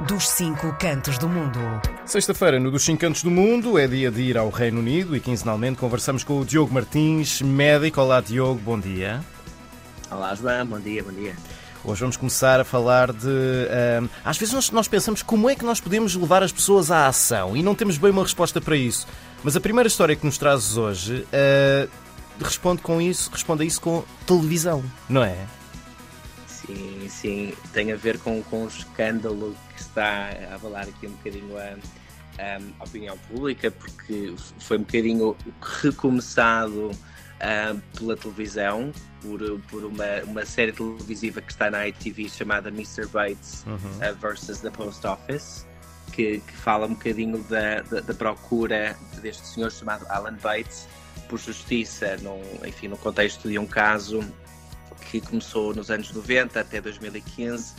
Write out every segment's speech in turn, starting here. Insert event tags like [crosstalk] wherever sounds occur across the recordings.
dos cinco cantos do mundo. Sexta-feira, no Dos Cinco Cantos do Mundo, é dia de ir ao Reino Unido e quinzenalmente conversamos com o Diogo Martins, médico. Olá, Diogo, bom dia. Olá, João, bom dia, bom dia. Hoje vamos começar a falar de. Uh, às vezes nós, nós, pensamos como é que nós podemos levar as pessoas à ação e não temos bem uma resposta para isso. Mas a primeira história que nos trazes hoje uh, responde com isso, responde a isso com televisão, não é? Sim, sim, tem a ver com, com o escândalo que está a avalar aqui um bocadinho a, a opinião pública, porque foi um bocadinho recomeçado uh, pela televisão, por, por uma, uma série televisiva que está na ITV chamada Mr. Bates uhum. uh, versus the Post Office. Que, que, fala um bocadinho da, da, da, procura deste senhor chamado Alan Bates por justiça, num, enfim, no contexto de um caso que começou nos anos 90 até 2015,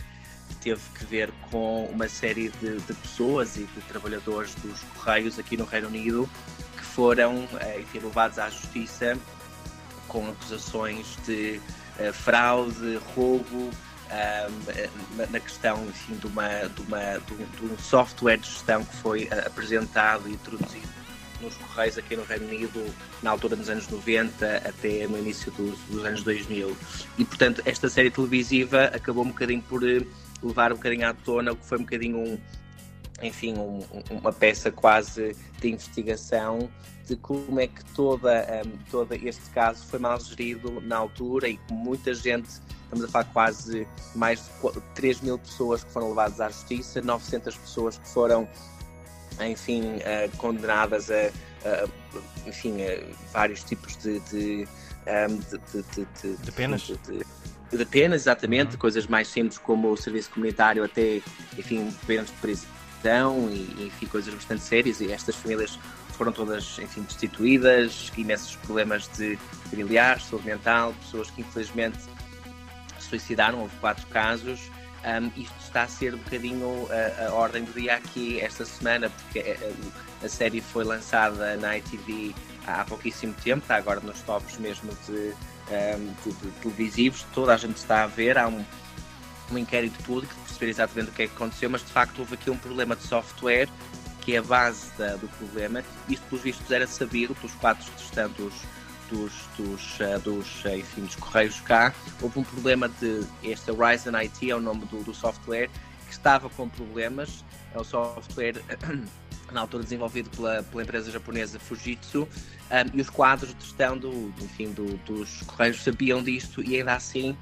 teve que ver com uma série de, de pessoas e de trabalhadores dos Correios aqui no Reino Unido que foram eh, enfim, levados à justiça com acusações de uh, fraude, roubo, uh, na questão enfim, de, uma, de, uma, de, um, de um software de gestão que foi apresentado e introduzido nos Correios aqui no Reino Unido na altura dos anos 90 até no início dos, dos anos 2000. E, portanto, esta série televisiva acabou um bocadinho por eh, levar um bocadinho à tona o que foi um bocadinho um, enfim, um, uma peça quase de investigação de como é que toda, um, todo este caso foi mal gerido na altura e muita gente, estamos a falar quase mais de 3 mil pessoas que foram levadas à justiça, 900 pessoas que foram enfim, uh, condenadas a, a enfim, a vários tipos de, de, um, de, de, de penas. De, penas, exatamente, uhum. coisas mais simples como o serviço comunitário até, enfim, penas de prisão e, enfim, coisas bastante sérias e estas famílias foram todas, enfim, destituídas, imensos problemas de familiares, saúde mental, pessoas que infelizmente se suicidaram, houve quatro casos, um, isto está a ser um bocadinho a, a, ordem do dia aqui esta semana, porque a, a, série foi lançada na ITV há pouquíssimo tempo, está agora nos tops mesmo de, um, de, de televisivos, toda a gente está a ver, há um, um inquérito público de perceber exatamente o que é que aconteceu, mas de facto houve aqui um problema de software que é a base da, do problema. Isto, pelos vistos, era sabido pelos quatro restantes dos, dos, uh, dos, uh, enfim, dos correios cá, houve um problema de. Este Horizon IT é o nome do, do software, que estava com problemas. É o software. [clears throat] na altura desenvolvido pela, pela empresa japonesa Fujitsu, um, e os quadros de gestão do, enfim, do, dos correios sabiam disto e ainda assim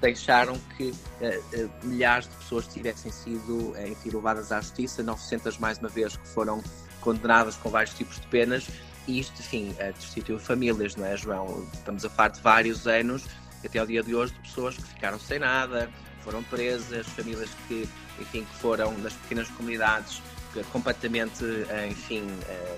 deixaram que uh, uh, milhares de pessoas tivessem sido uh, enfim, levadas à justiça, 900 mais uma vez que foram condenadas com vários tipos de penas e isto, enfim, destituiu famílias, não é, João? Estamos a falar de vários anos, até ao dia de hoje, de pessoas que ficaram sem nada, foram presas, famílias que, enfim, que foram nas pequenas comunidades completamente, eh, enfim, eh,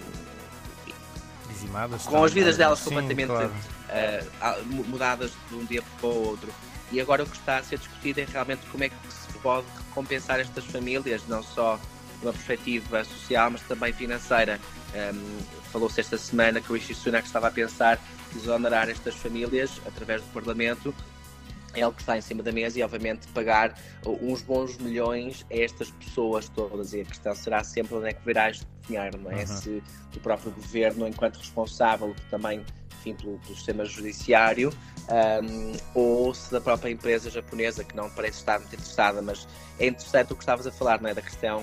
dizimadas, com as vidas delas sim, completamente claro. uh, mudadas de um dia para o outro. E agora o que está a ser discutido é realmente como é que se pode recompensar estas famílias, não só uma perspectiva social, mas também financeira. Um, Falou-se esta semana que o Rishi Sunak estava a pensar exonerar estas famílias através do Parlamento. É algo que está em cima da mesa e, obviamente, pagar uns bons milhões a estas pessoas todas. E a questão será sempre onde é que verá este dinheiro, não é? Uhum. Se o próprio governo, enquanto responsável também enfim, pelo, pelo sistema judiciário, um, ou se da própria empresa japonesa, que não parece estar muito interessada, mas é interessante o que estavas a falar, não é? Da questão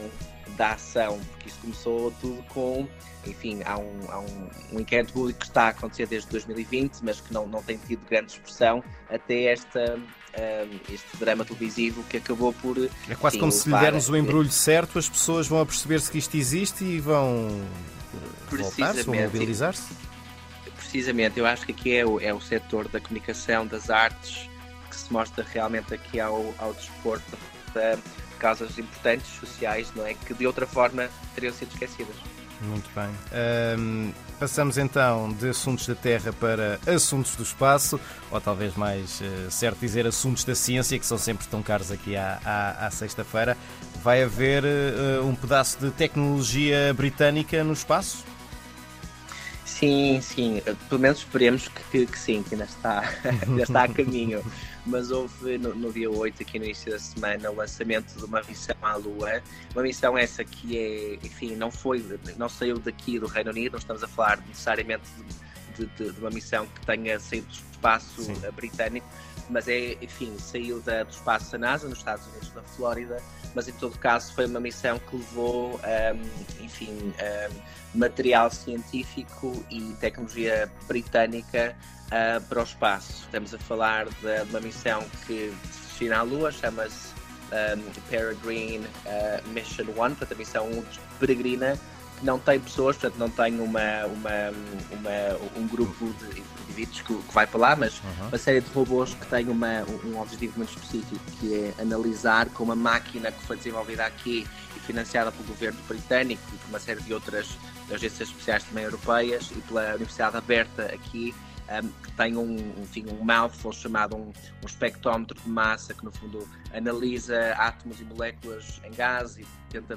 da ação, porque isto começou tudo com, enfim, há um, há um, um inquérito público que está a acontecer desde 2020, mas que não, não tem tido grande expressão até esta, um, este drama televisivo que acabou por. É quase enfim, como se lhe dermos o embrulho certo, as pessoas vão a perceber-se que isto existe e vão voltar-se, vão mobilizar-se. Precisamente, eu acho que aqui é o, é o setor da comunicação, das artes, que se mostra realmente aqui ao, ao desporto. Da, causas importantes sociais, não é? Que de outra forma teriam sido esquecidas. Muito bem. Um, passamos então de assuntos da Terra para assuntos do espaço, ou talvez mais uh, certo dizer assuntos da ciência, que são sempre tão caros aqui à, à, à sexta-feira. Vai haver uh, um pedaço de tecnologia britânica no espaço? Sim, sim. Pelo menos esperemos que, que sim, que ainda está, [laughs] ainda está a caminho. mas houve no, no, dia 8, aqui no início da semana, o lançamento de uma missão à Lua. Uma missão essa que é, enfim, não foi, não saiu daqui do Reino Unido, não estamos a falar necessariamente de, de, de uma missão que tenha saído do espaço Sim. britânico, mas é, enfim, saiu da, do espaço da NASA, nos Estados Unidos, na Flórida, mas em todo caso foi uma missão que levou, um, enfim, um, material científico e tecnologia britânica uh, para o espaço. Estamos a falar de, de uma missão que se destina à Lua, chama-se um, Peregrine uh, Mission 1, portanto a missão 1 peregrina, não tem pessoas, portanto não tem uma, uma, uma um grupo de indivíduos que, que, vai para lá, mas uhum. uma série de robôs que têm uma, um objetivo muito específico, que é analisar com uma máquina que foi desenvolvida aqui e financiada pelo governo britânico e por uma série de outras agências especiais também europeias e pela Universidade Aberta aqui, um, que tem um, enfim, um mouthful chamado um, um espectrómetro de massa que no fundo analisa átomos e moléculas em gás e tenta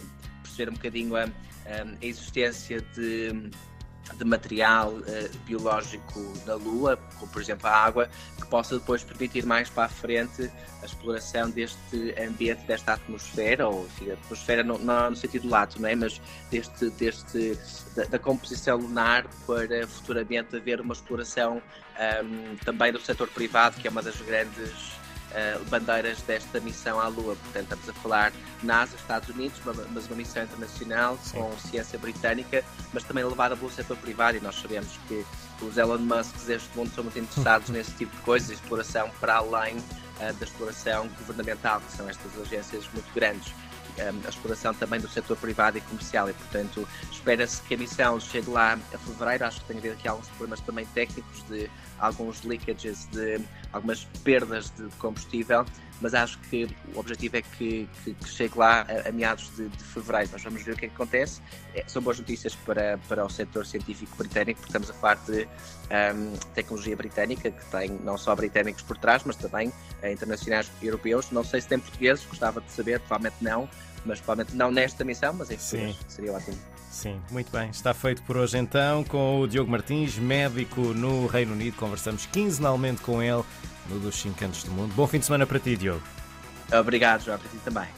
perceber um bocadinho a, a existência de de material uh, biológico na Lua, como por exemplo a água, que possa depois permitir mais para a frente a exploração deste ambiente, desta atmosfera, ou enfim, atmosfera não, não no sentido lato, não é? mas deste, deste, da, da composição lunar para futuramente haver uma exploração um, também do setor privado, que é uma das grandes uh, bandeiras desta missão à Lua. Portanto, estamos a falar NASA, Estados Unidos, mas uma missão internacional Sim. com ciência britânica, mas também levada pelo setor privado. E nós sabemos que os Elon Musk deste mundo são muito interessados [laughs] nesse tipo de coisas, exploração para além uh, da exploração governamental, que são estas agências muito grandes. Um, a exploração também do setor privado e comercial e, portanto, espera-se que a missão chegue lá a fevereiro. Acho que tem a haver aqui alguns problemas também técnicos de alguns leakages, de algumas perdas de combustível, mas acho que o objetivo é que, que, que chegue lá a, a meados de, de, fevereiro. Nós vamos ver o que é que acontece. É, são boas notícias para, para o setor científico britânico, porque estamos a falar de um, tecnologia britânica, que tem não só britânicos por trás, mas também uh, internacionais europeus. Não sei se tem portugueses, gostava de saber, provavelmente não, mas provavelmente não nesta missão, mas em futuras seria ótimo. Sim, muito bem. Está feito por hoje então com o Diogo Martins, médico no Reino Unido. Conversamos quinzenalmente com ele no dos 5 Cantos do Mundo. Bom fim de semana para ti, Diogo. Obrigado, João, para ti também.